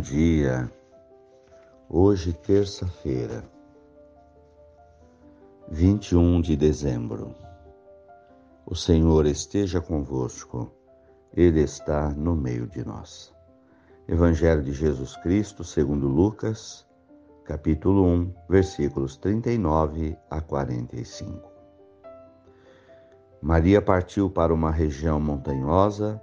dia. Hoje, terça-feira, 21 de dezembro. O Senhor esteja convosco, Ele está no meio de nós. Evangelho de Jesus Cristo, segundo Lucas, capítulo 1, versículos 39 a 45. Maria partiu para uma região montanhosa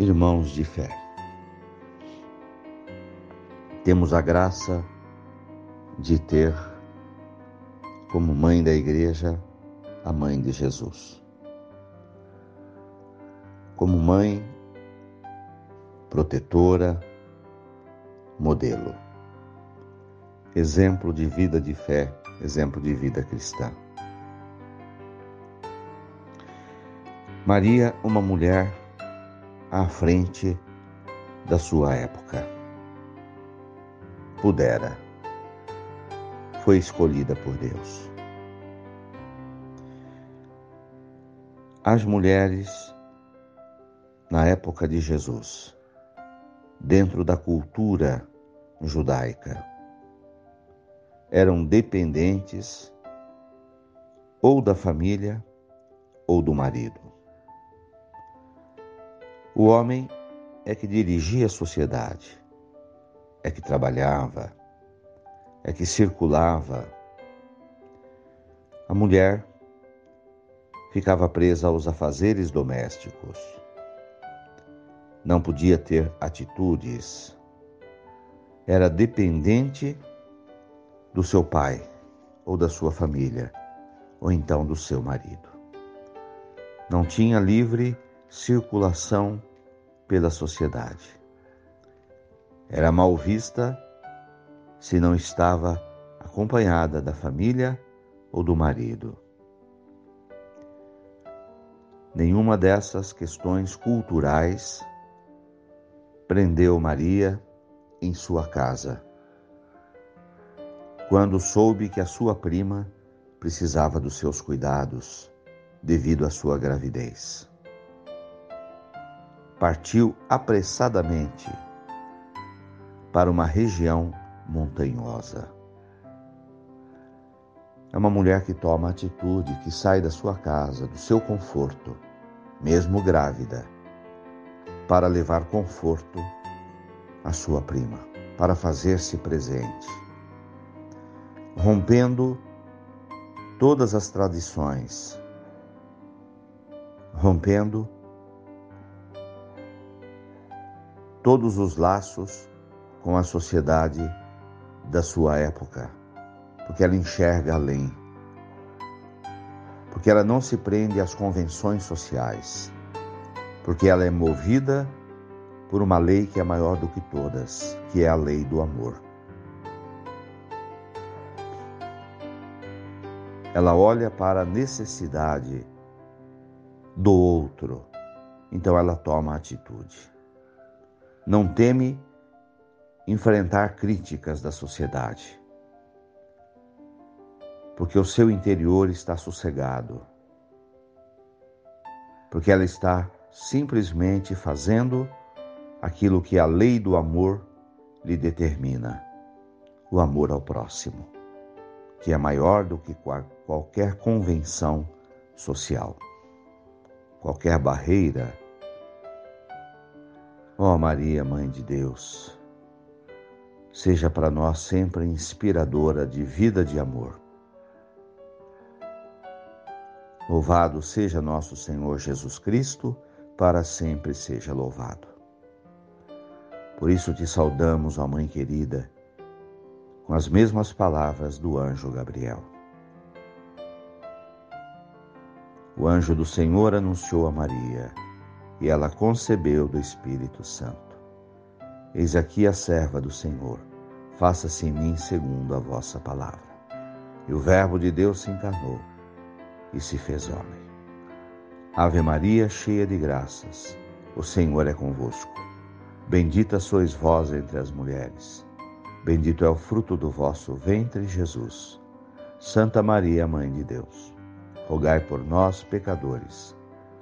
irmãos de fé. Temos a graça de ter como mãe da igreja a mãe de Jesus. Como mãe protetora, modelo. Exemplo de vida de fé, exemplo de vida cristã. Maria, uma mulher à frente da sua época. Pudera. Foi escolhida por Deus. As mulheres, na época de Jesus, dentro da cultura judaica, eram dependentes ou da família ou do marido. O homem é que dirigia a sociedade, é que trabalhava, é que circulava. A mulher ficava presa aos afazeres domésticos. Não podia ter atitudes. Era dependente do seu pai ou da sua família, ou então do seu marido. Não tinha livre circulação pela sociedade. Era mal vista se não estava acompanhada da família ou do marido. Nenhuma dessas questões culturais prendeu Maria em sua casa. Quando soube que a sua prima precisava dos seus cuidados devido à sua gravidez partiu apressadamente para uma região montanhosa. É uma mulher que toma atitude, que sai da sua casa, do seu conforto, mesmo grávida, para levar conforto à sua prima, para fazer-se presente, rompendo todas as tradições, rompendo todos os laços com a sociedade da sua época, porque ela enxerga além, porque ela não se prende às convenções sociais, porque ela é movida por uma lei que é maior do que todas, que é a lei do amor. Ela olha para a necessidade do outro, então ela toma atitude não teme enfrentar críticas da sociedade, porque o seu interior está sossegado, porque ela está simplesmente fazendo aquilo que a lei do amor lhe determina, o amor ao próximo, que é maior do que qualquer convenção social, qualquer barreira Ó oh Maria, Mãe de Deus, seja para nós sempre inspiradora de vida de amor. Louvado seja nosso Senhor Jesus Cristo, para sempre seja louvado. Por isso te saudamos, ó Mãe querida, com as mesmas palavras do anjo Gabriel. O anjo do Senhor anunciou a Maria, e ela concebeu do Espírito Santo. Eis aqui a serva do Senhor, faça-se em mim segundo a vossa palavra. E o Verbo de Deus se encarnou e se fez homem. Ave Maria, cheia de graças, o Senhor é convosco. Bendita sois vós entre as mulheres. Bendito é o fruto do vosso ventre, Jesus. Santa Maria, Mãe de Deus rogai por nós, pecadores,